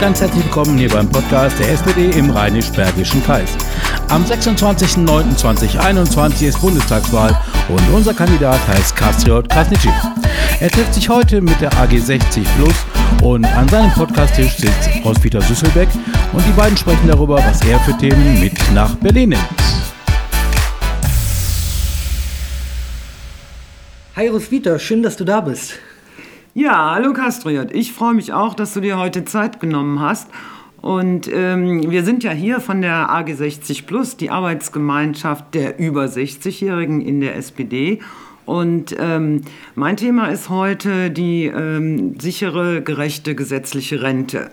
ganz herzlich willkommen hier beim Podcast der SPD im Rheinisch-Bergischen Kreis. Am 26.09.2021 ist Bundestagswahl und unser Kandidat heißt Kastriot Krasnitschi. Er trifft sich heute mit der AG 60 Plus und an seinem Podcasttisch sitzt Roswitha Süsselbeck und die beiden sprechen darüber, was er für Themen mit nach Berlin nimmt. Hi Roswitha, schön, dass du da bist. Ja, hallo Kastriot. Ich freue mich auch, dass du dir heute Zeit genommen hast. Und ähm, wir sind ja hier von der AG 60 Plus, die Arbeitsgemeinschaft der über 60-Jährigen in der SPD. Und ähm, mein Thema ist heute die ähm, sichere, gerechte gesetzliche Rente.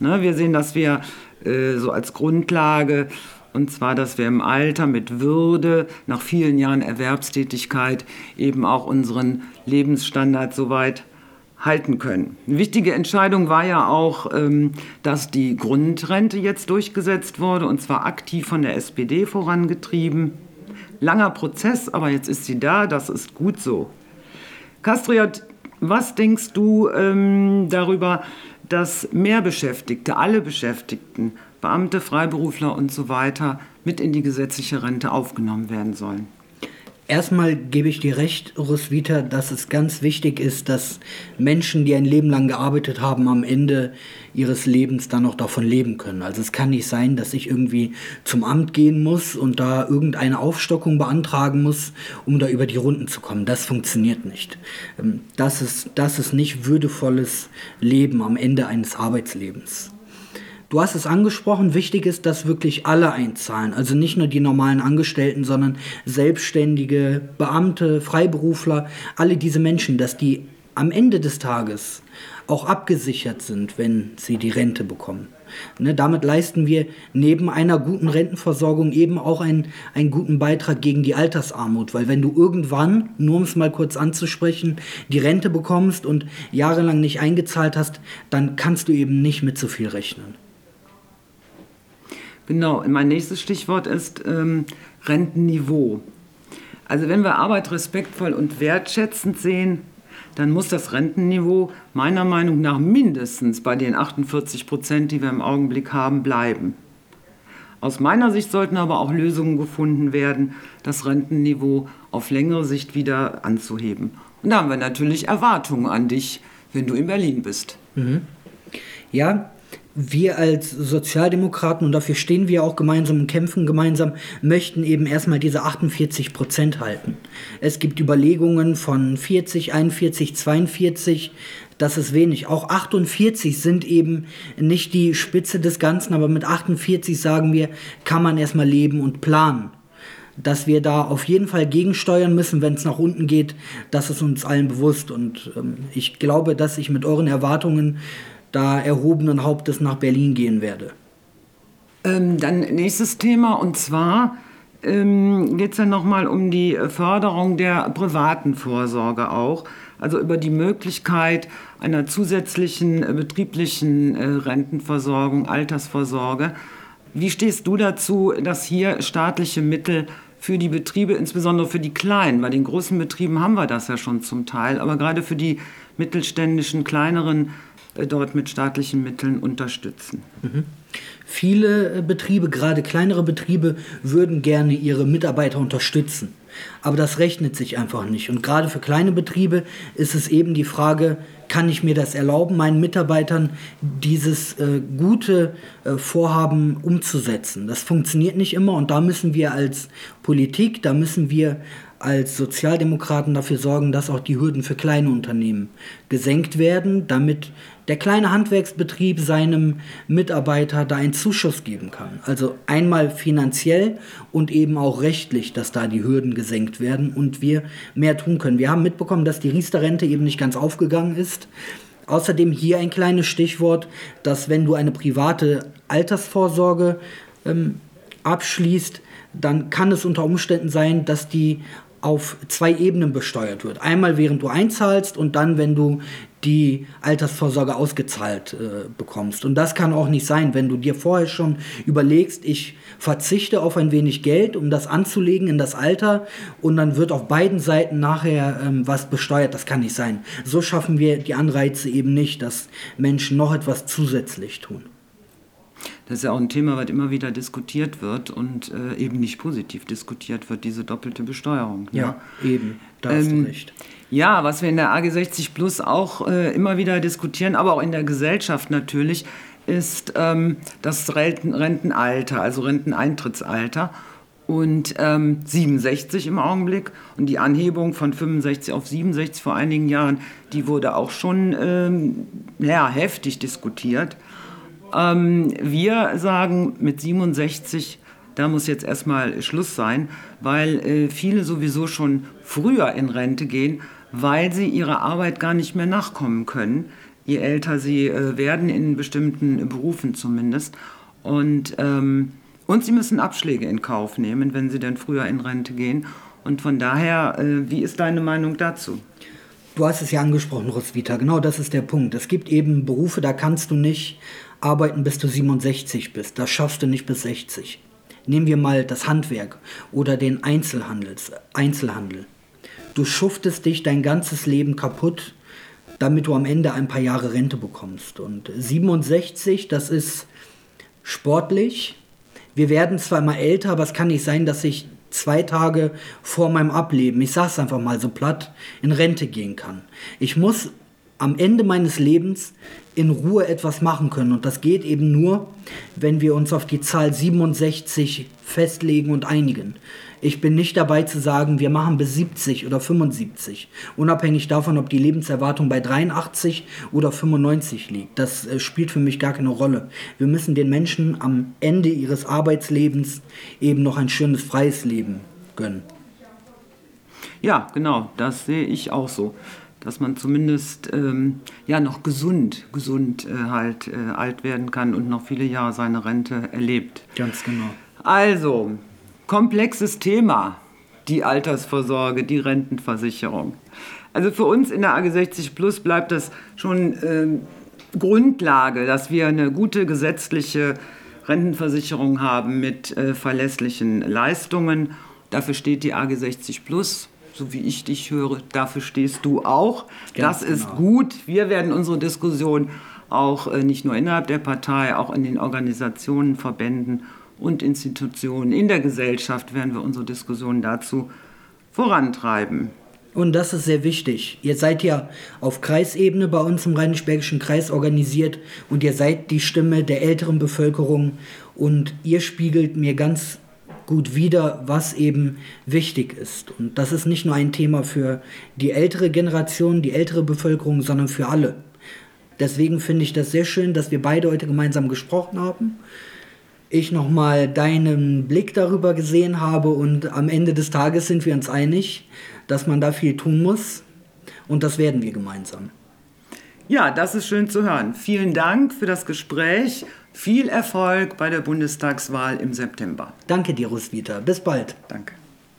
Ne, wir sehen, dass wir äh, so als Grundlage und zwar, dass wir im Alter mit Würde, nach vielen Jahren Erwerbstätigkeit, eben auch unseren Lebensstandard soweit halten können. Eine wichtige Entscheidung war ja auch, ähm, dass die Grundrente jetzt durchgesetzt wurde, und zwar aktiv von der SPD vorangetrieben. Langer Prozess, aber jetzt ist sie da, das ist gut so. Kastriot, was denkst du ähm, darüber, dass mehr Beschäftigte, alle Beschäftigten, Beamte, Freiberufler und so weiter mit in die gesetzliche Rente aufgenommen werden sollen? Erstmal gebe ich dir recht, Roswitha, dass es ganz wichtig ist, dass Menschen, die ein Leben lang gearbeitet haben, am Ende ihres Lebens dann noch davon leben können. Also es kann nicht sein, dass ich irgendwie zum Amt gehen muss und da irgendeine Aufstockung beantragen muss, um da über die Runden zu kommen. Das funktioniert nicht. Ähm, das ist, das ist nicht würdevolles Leben am Ende eines Arbeitslebens. Du hast es angesprochen, wichtig ist, dass wirklich alle einzahlen. Also nicht nur die normalen Angestellten, sondern Selbstständige, Beamte, Freiberufler, alle diese Menschen, dass die am Ende des Tages auch abgesichert sind, wenn sie die Rente bekommen. Ne, damit leisten wir neben einer guten Rentenversorgung eben auch einen, einen guten Beitrag gegen die Altersarmut, weil wenn du irgendwann, nur um es mal kurz anzusprechen, die Rente bekommst und jahrelang nicht eingezahlt hast, dann kannst du eben nicht mit so viel rechnen. Genau, mein nächstes Stichwort ist ähm, Rentenniveau. Also wenn wir Arbeit respektvoll und wertschätzend sehen, dann muss das Rentenniveau meiner Meinung nach mindestens bei den 48 Prozent, die wir im Augenblick haben, bleiben. Aus meiner Sicht sollten aber auch Lösungen gefunden werden, das Rentenniveau auf längere Sicht wieder anzuheben. Und da haben wir natürlich Erwartungen an dich, wenn du in Berlin bist. Mhm. Ja, wir als Sozialdemokraten, und dafür stehen wir auch gemeinsam und kämpfen gemeinsam, möchten eben erstmal diese 48 Prozent halten. Es gibt Überlegungen von 40, 41, 42, das ist wenig. Auch 48 sind eben nicht die Spitze des Ganzen, aber mit 48 sagen wir, kann man erstmal leben und planen. Dass wir da auf jeden Fall gegensteuern müssen, wenn es nach unten geht, das ist uns allen bewusst. Und ähm, ich glaube, dass ich mit euren Erwartungen da erhobenen Hauptes nach Berlin gehen werde. Ähm, dann nächstes Thema und zwar ähm, geht es ja nochmal um die Förderung der privaten Vorsorge auch, also über die Möglichkeit einer zusätzlichen äh, betrieblichen äh, Rentenversorgung, Altersvorsorge. Wie stehst du dazu, dass hier staatliche Mittel für die Betriebe, insbesondere für die kleinen, bei den großen Betrieben haben wir das ja schon zum Teil, aber gerade für die mittelständischen, kleineren äh, dort mit staatlichen Mitteln unterstützen. Mhm. Viele äh, Betriebe, gerade kleinere Betriebe, würden gerne ihre Mitarbeiter unterstützen. Aber das rechnet sich einfach nicht. Und gerade für kleine Betriebe ist es eben die Frage, kann ich mir das erlauben, meinen Mitarbeitern dieses äh, gute äh, Vorhaben umzusetzen? Das funktioniert nicht immer und da müssen wir als Politik, da müssen wir als Sozialdemokraten dafür sorgen, dass auch die Hürden für kleine Unternehmen gesenkt werden, damit der kleine Handwerksbetrieb seinem Mitarbeiter da einen Zuschuss geben kann. Also einmal finanziell und eben auch rechtlich, dass da die Hürden gesenkt werden und wir mehr tun können. Wir haben mitbekommen, dass die Riester-Rente eben nicht ganz aufgegangen ist. Außerdem hier ein kleines Stichwort, dass wenn du eine private Altersvorsorge ähm, abschließt, dann kann es unter Umständen sein, dass die auf zwei Ebenen besteuert wird. Einmal während du einzahlst und dann, wenn du die Altersvorsorge ausgezahlt äh, bekommst. Und das kann auch nicht sein, wenn du dir vorher schon überlegst, ich verzichte auf ein wenig Geld, um das anzulegen in das Alter und dann wird auf beiden Seiten nachher ähm, was besteuert. Das kann nicht sein. So schaffen wir die Anreize eben nicht, dass Menschen noch etwas zusätzlich tun. Das ist ja auch ein Thema, was immer wieder diskutiert wird und äh, eben nicht positiv diskutiert wird, diese doppelte Besteuerung. Ne? Ja, eben, da hast ähm, du recht. Ja, was wir in der AG 60 Plus auch äh, immer wieder diskutieren, aber auch in der Gesellschaft natürlich, ist ähm, das Rentenalter, also Renteneintrittsalter. Und ähm, 67 im Augenblick und die Anhebung von 65 auf 67 vor einigen Jahren, die wurde auch schon ähm, ja, heftig diskutiert. Ähm, wir sagen mit 67, da muss jetzt erstmal Schluss sein, weil äh, viele sowieso schon früher in Rente gehen, weil sie ihrer Arbeit gar nicht mehr nachkommen können, je älter sie äh, werden, in bestimmten Berufen zumindest. Und, ähm, und sie müssen Abschläge in Kauf nehmen, wenn sie denn früher in Rente gehen. Und von daher, äh, wie ist deine Meinung dazu? Du hast es ja angesprochen, Roswitha, genau das ist der Punkt. Es gibt eben Berufe, da kannst du nicht arbeiten, bis du 67 bist. Das schaffst du nicht bis 60. Nehmen wir mal das Handwerk oder den Einzelhandels, Einzelhandel. Du schuftest dich dein ganzes Leben kaputt, damit du am Ende ein paar Jahre Rente bekommst. Und 67, das ist sportlich. Wir werden zwar immer älter, aber es kann nicht sein, dass ich zwei Tage vor meinem Ableben, ich sage es einfach mal so platt, in Rente gehen kann. Ich muss am Ende meines Lebens in Ruhe etwas machen können. Und das geht eben nur, wenn wir uns auf die Zahl 67 festlegen und einigen. Ich bin nicht dabei zu sagen, wir machen bis 70 oder 75, unabhängig davon, ob die Lebenserwartung bei 83 oder 95 liegt. Das äh, spielt für mich gar keine Rolle. Wir müssen den Menschen am Ende ihres Arbeitslebens eben noch ein schönes freies Leben gönnen. Ja, genau, das sehe ich auch so dass man zumindest ähm, ja noch gesund, gesund äh, halt äh, alt werden kann und noch viele Jahre seine Rente erlebt. Ganz genau. Also, komplexes Thema, die Altersvorsorge, die Rentenversicherung. Also für uns in der AG 60 Plus bleibt das schon äh, Grundlage, dass wir eine gute gesetzliche Rentenversicherung haben mit äh, verlässlichen Leistungen. Dafür steht die AG 60 Plus so wie ich dich höre, dafür stehst du auch. Ganz das ist genau. gut. Wir werden unsere Diskussion auch äh, nicht nur innerhalb der Partei, auch in den Organisationen, Verbänden und Institutionen in der Gesellschaft werden wir unsere Diskussion dazu vorantreiben. Und das ist sehr wichtig. Ihr seid ja auf Kreisebene bei uns im Rheinisch-Bergischen Kreis organisiert und ihr seid die Stimme der älteren Bevölkerung und ihr spiegelt mir ganz gut wieder, was eben wichtig ist. Und das ist nicht nur ein Thema für die ältere Generation, die ältere Bevölkerung, sondern für alle. Deswegen finde ich das sehr schön, dass wir beide heute gemeinsam gesprochen haben. Ich nochmal deinen Blick darüber gesehen habe und am Ende des Tages sind wir uns einig, dass man da viel tun muss. Und das werden wir gemeinsam. Ja, das ist schön zu hören. Vielen Dank für das Gespräch viel Erfolg bei der Bundestagswahl im September. Danke dir, Roswitha. Bis bald. Danke.